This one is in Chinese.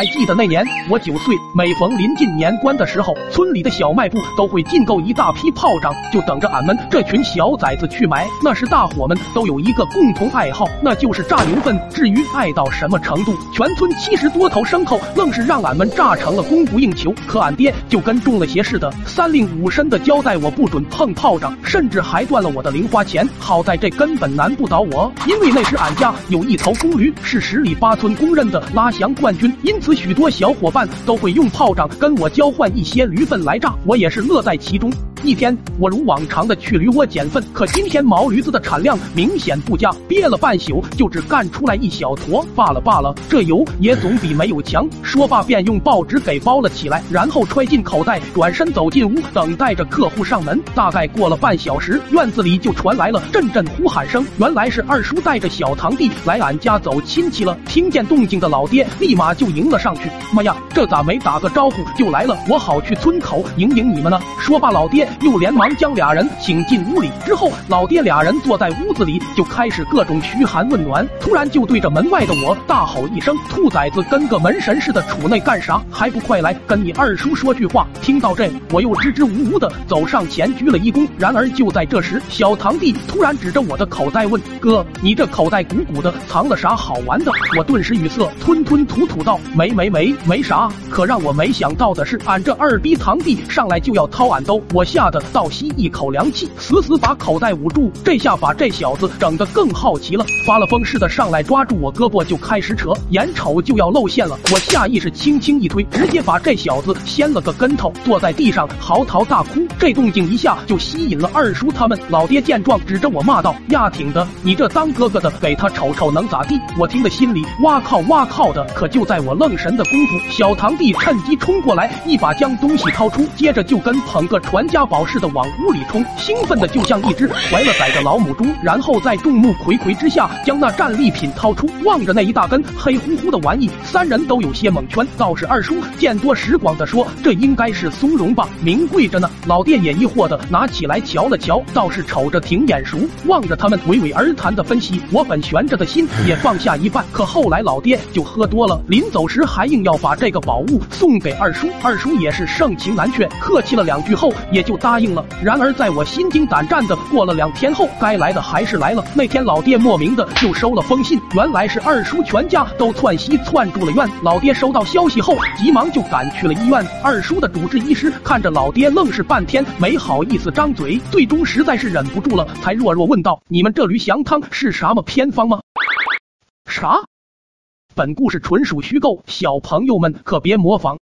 还记得那年我九岁，每逢临近年关的时候，村里的小卖部都会进购一大批炮仗，就等着俺们这群小崽子去买。那时大伙们都有一个共同爱好，那就是炸牛粪。至于爱到什么程度，全村七十多头牲口愣是让俺们炸成了供不应求。可俺爹就跟中了邪似的，三令五申的交代我不准碰炮仗，甚至还断了我的零花钱。好在这根本难不倒我，因为那时俺家有一头公驴，是十里八村公认的拉翔冠军，因此许多小伙伴都会用炮仗跟我交换一些驴粪来炸，我也是乐在其中。一天，我如往常的去驴窝捡粪，可今天毛驴子的产量明显不佳，憋了半宿就只干出来一小坨。罢了罢了，这油也总比没有强。说罢便用报纸给包了起来，然后揣进口袋，转身走进屋，等待着客户上门。大概过了半小时，院子里就传来了阵阵呼喊声，原来是二叔带着小堂弟来俺家走亲戚了。听见动静的老爹立马就迎了上去。妈呀，这咋没打个招呼就来了？我好去村口迎迎你们呢。说罢，老爹。又连忙将俩人请进屋里，之后老爹俩人坐在屋子里就开始各种嘘寒问暖，突然就对着门外的我大吼一声：“兔崽子，跟个门神似的杵那干啥？还不快来跟你二叔说句话！”听到这，我又支支吾吾的走上前鞠了一躬。然而就在这时，小堂弟突然指着我的口袋问：“哥，你这口袋鼓鼓的，藏了啥好玩的？”我顿时语塞，吞吞吐吐道：“没没没，没啥。”可让我没想到的是，俺这二逼堂弟上来就要掏俺兜，我吓。吓得倒吸一口凉气，死死把口袋捂住。这下把这小子整得更好奇了，发了疯似的上来抓住我胳膊就开始扯，眼瞅就要露馅了。我下意识轻轻一推，直接把这小子掀了个跟头，坐在地上嚎啕大哭。这动静一下就吸引了二叔他们。老爹见状，指着我骂道：“呀挺的，你这当哥哥的，给他瞅瞅能咋地？”我听得心里哇靠哇靠的。可就在我愣神的功夫，小堂弟趁机冲过来，一把将东西掏出，接着就跟捧个传家宝。似的往屋里冲，兴奋的就像一只怀了崽的老母猪，然后在众目睽睽之下将那战利品掏出，望着那一大根黑乎乎的玩意，三人都有些蒙圈。倒是二叔见多识广的说：“这应该是松茸吧，名贵着呢。”老爹也疑惑的拿起来瞧了瞧，倒是瞅着挺眼熟。望着他们娓娓而谈的分析，我本悬着的心也放下一半。可后来老爹就喝多了，临走时还硬要把这个宝物送给二叔。二叔也是盛情难却，客气了两句后也就答。应了。然而在我心惊胆战的过了两天后，该来的还是来了。那天老爹莫名的就收了封信，原来是二叔全家都窜稀窜住了院。老爹收到消息后，急忙就赶去了医院。二叔的主治医师看着老爹，愣是半天没好意思张嘴，最终实在是忍不住了，才弱弱问道：“你们这驴翔汤是什么偏方吗？”啥？本故事纯属虚构，小朋友们可别模仿。